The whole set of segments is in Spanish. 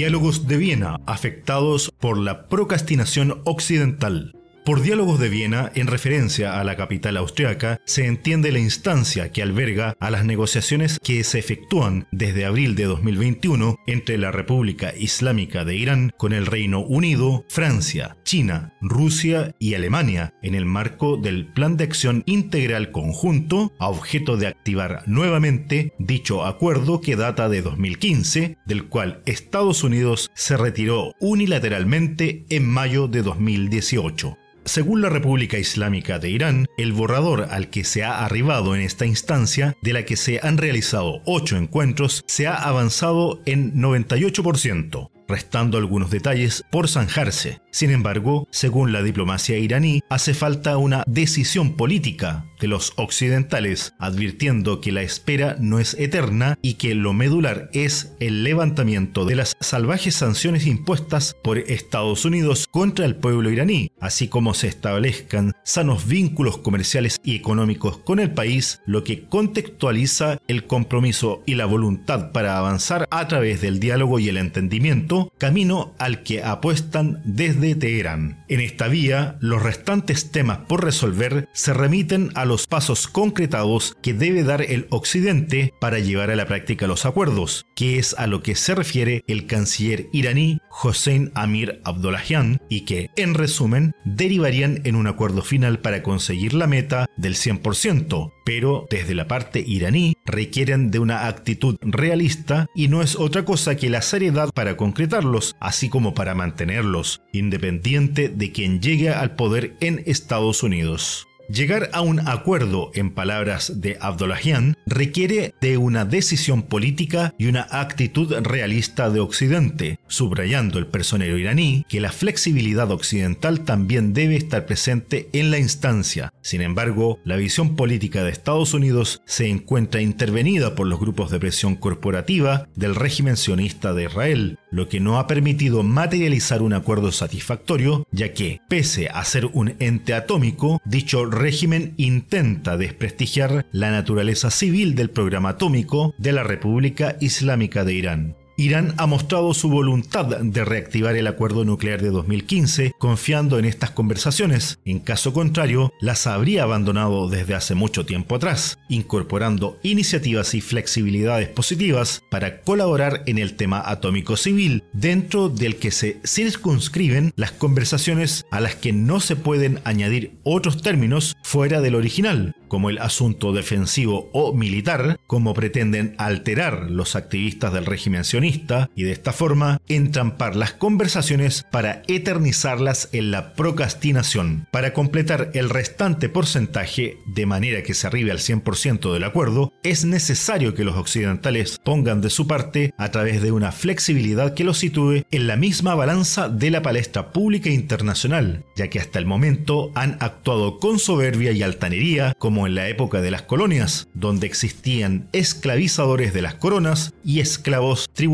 Diálogos de Viena afectados por la procrastinación occidental. Por diálogos de Viena, en referencia a la capital austriaca, se entiende la instancia que alberga a las negociaciones que se efectúan desde abril de 2021 entre la República Islámica de Irán con el Reino Unido, Francia, China, Rusia y Alemania en el marco del Plan de Acción Integral Conjunto a objeto de activar nuevamente dicho acuerdo que data de 2015, del cual Estados Unidos se retiró unilateralmente en mayo de 2018. Según la República Islámica de Irán, el borrador al que se ha arribado en esta instancia, de la que se han realizado ocho encuentros, se ha avanzado en 98% restando algunos detalles por zanjarse. Sin embargo, según la diplomacia iraní, hace falta una decisión política de los occidentales, advirtiendo que la espera no es eterna y que lo medular es el levantamiento de las salvajes sanciones impuestas por Estados Unidos contra el pueblo iraní, así como se establezcan sanos vínculos comerciales y económicos con el país, lo que contextualiza el compromiso y la voluntad para avanzar a través del diálogo y el entendimiento camino al que apuestan desde Teherán. En esta vía, los restantes temas por resolver se remiten a los pasos concretados que debe dar el Occidente para llevar a la práctica los acuerdos, que es a lo que se refiere el canciller iraní Hossein Amir Abdollahian y que, en resumen, derivarían en un acuerdo final para conseguir la meta del 100%, pero desde la parte iraní requieren de una actitud realista y no es otra cosa que la seriedad para concretarlos, así como para mantenerlos, independiente de quien llegue al poder en Estados Unidos. Llegar a un acuerdo, en palabras de Abdullahian, requiere de una decisión política y una actitud realista de Occidente, subrayando el personero iraní que la flexibilidad occidental también debe estar presente en la instancia. Sin embargo, la visión política de Estados Unidos se encuentra intervenida por los grupos de presión corporativa del régimen sionista de Israel, lo que no ha permitido materializar un acuerdo satisfactorio, ya que, pese a ser un ente atómico, dicho régimen intenta desprestigiar la naturaleza civil del programa atómico de la República Islámica de Irán. Irán ha mostrado su voluntad de reactivar el acuerdo nuclear de 2015 confiando en estas conversaciones. En caso contrario, las habría abandonado desde hace mucho tiempo atrás, incorporando iniciativas y flexibilidades positivas para colaborar en el tema atómico civil, dentro del que se circunscriben las conversaciones a las que no se pueden añadir otros términos fuera del original, como el asunto defensivo o militar, como pretenden alterar los activistas del régimen sionista y de esta forma entrampar las conversaciones para eternizarlas en la procrastinación. Para completar el restante porcentaje de manera que se arribe al 100% del acuerdo, es necesario que los occidentales pongan de su parte a través de una flexibilidad que los sitúe en la misma balanza de la palestra pública internacional, ya que hasta el momento han actuado con soberbia y altanería como en la época de las colonias, donde existían esclavizadores de las coronas y esclavos tributarios.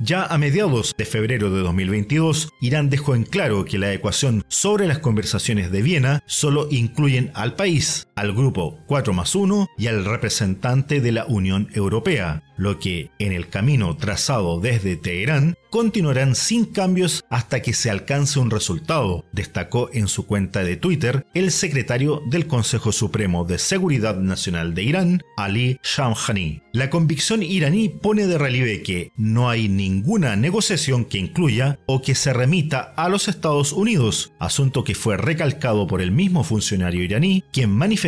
Ya a mediados de febrero de 2022, Irán dejó en claro que la ecuación sobre las conversaciones de Viena solo incluyen al país, al grupo 4 más 1 y al representante de la Unión Europea, lo que, en el camino trazado desde Teherán, continuarán sin cambios hasta que se alcance un resultado, destacó en su cuenta de Twitter el secretario del Consejo Supremo de Seguridad Nacional de Irán, Ali Shamkhani. La convicción iraní pone de relieve que no hay ninguna negociación que incluya o que se remita a los Estados Unidos, asunto que fue recalcado por el mismo funcionario iraní, quien manifestó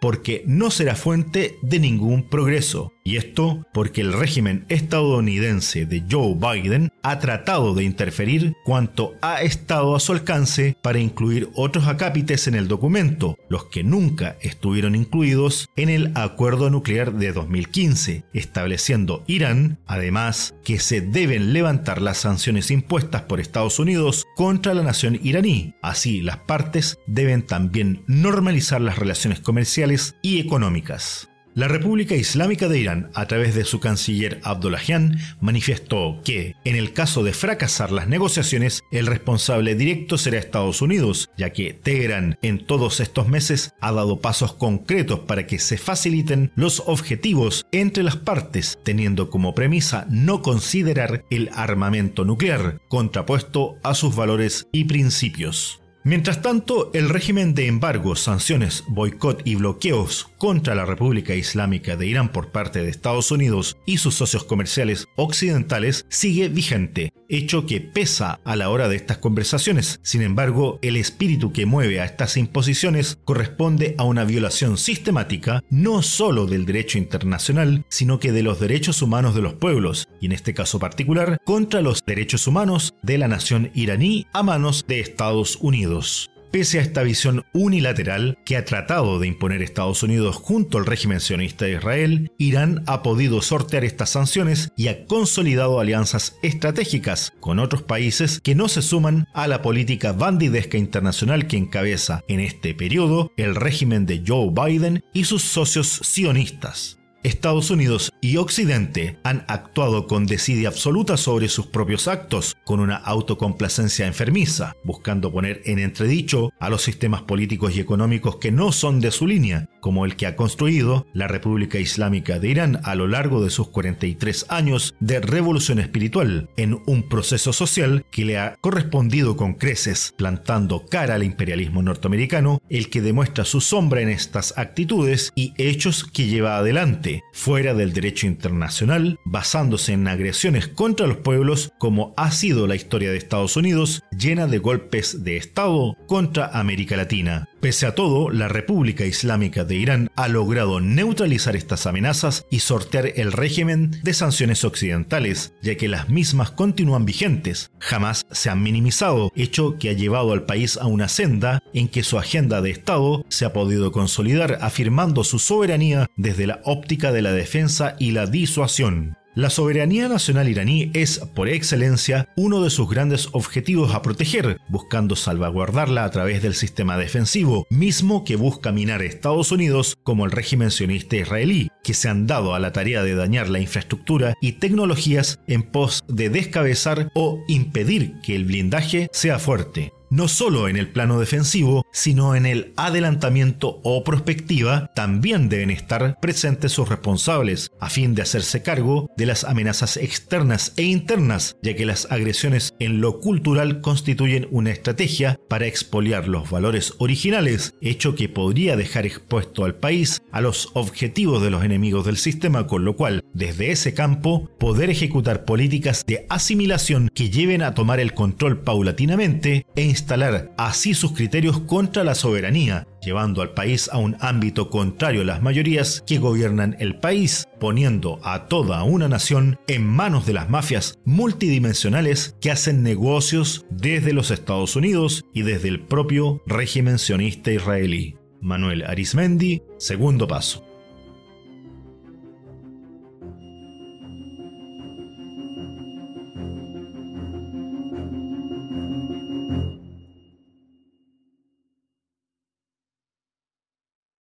porque no será fuente de ningún progreso. Y esto porque el régimen estadounidense de Joe Biden ha tratado de interferir cuanto ha estado a su alcance para incluir otros acápites en el documento, los que nunca estuvieron incluidos en el acuerdo nuclear de 2015, estableciendo Irán, además, que se deben levantar las sanciones impuestas por Estados Unidos contra la nación iraní. Así, las partes deben también normalizar las relaciones comerciales y económicas. La República Islámica de Irán, a través de su canciller Abdullahian, manifestó que, en el caso de fracasar las negociaciones, el responsable directo será Estados Unidos, ya que Teherán en todos estos meses ha dado pasos concretos para que se faciliten los objetivos entre las partes, teniendo como premisa no considerar el armamento nuclear, contrapuesto a sus valores y principios. Mientras tanto, el régimen de embargos, sanciones, boicot y bloqueos contra la República Islámica de Irán por parte de Estados Unidos y sus socios comerciales occidentales sigue vigente, hecho que pesa a la hora de estas conversaciones. Sin embargo, el espíritu que mueve a estas imposiciones corresponde a una violación sistemática no solo del derecho internacional, sino que de los derechos humanos de los pueblos, y en este caso particular, contra los derechos humanos de la nación iraní a manos de Estados Unidos. Pese a esta visión unilateral que ha tratado de imponer Estados Unidos junto al régimen sionista de Israel, Irán ha podido sortear estas sanciones y ha consolidado alianzas estratégicas con otros países que no se suman a la política bandidesca internacional que encabeza en este periodo el régimen de Joe Biden y sus socios sionistas. Estados Unidos y Occidente han actuado con desidia absoluta sobre sus propios actos, con una autocomplacencia enfermiza, buscando poner en entredicho a los sistemas políticos y económicos que no son de su línea, como el que ha construido la República Islámica de Irán a lo largo de sus 43 años de revolución espiritual, en un proceso social que le ha correspondido con creces, plantando cara al imperialismo norteamericano, el que demuestra su sombra en estas actitudes y hechos que lleva adelante fuera del derecho internacional, basándose en agresiones contra los pueblos como ha sido la historia de Estados Unidos, llena de golpes de Estado contra América Latina. Pese a todo, la República Islámica de Irán ha logrado neutralizar estas amenazas y sortear el régimen de sanciones occidentales, ya que las mismas continúan vigentes, jamás se han minimizado, hecho que ha llevado al país a una senda en que su agenda de Estado se ha podido consolidar afirmando su soberanía desde la óptica de la defensa y la disuasión. La soberanía nacional iraní es, por excelencia, uno de sus grandes objetivos a proteger, buscando salvaguardarla a través del sistema defensivo, mismo que busca minar Estados Unidos como el régimen sionista israelí, que se han dado a la tarea de dañar la infraestructura y tecnologías en pos de descabezar o impedir que el blindaje sea fuerte no solo en el plano defensivo, sino en el adelantamiento o prospectiva, también deben estar presentes sus responsables, a fin de hacerse cargo de las amenazas externas e internas, ya que las agresiones en lo cultural constituyen una estrategia para expoliar los valores originales, hecho que podría dejar expuesto al país a los objetivos de los enemigos del sistema, con lo cual, desde ese campo, poder ejecutar políticas de asimilación que lleven a tomar el control paulatinamente e instalar así sus criterios contra la soberanía, llevando al país a un ámbito contrario a las mayorías que gobiernan el país, poniendo a toda una nación en manos de las mafias multidimensionales que hacen negocios desde los Estados Unidos y desde el propio régimen sionista israelí. Manuel Arismendi, segundo paso.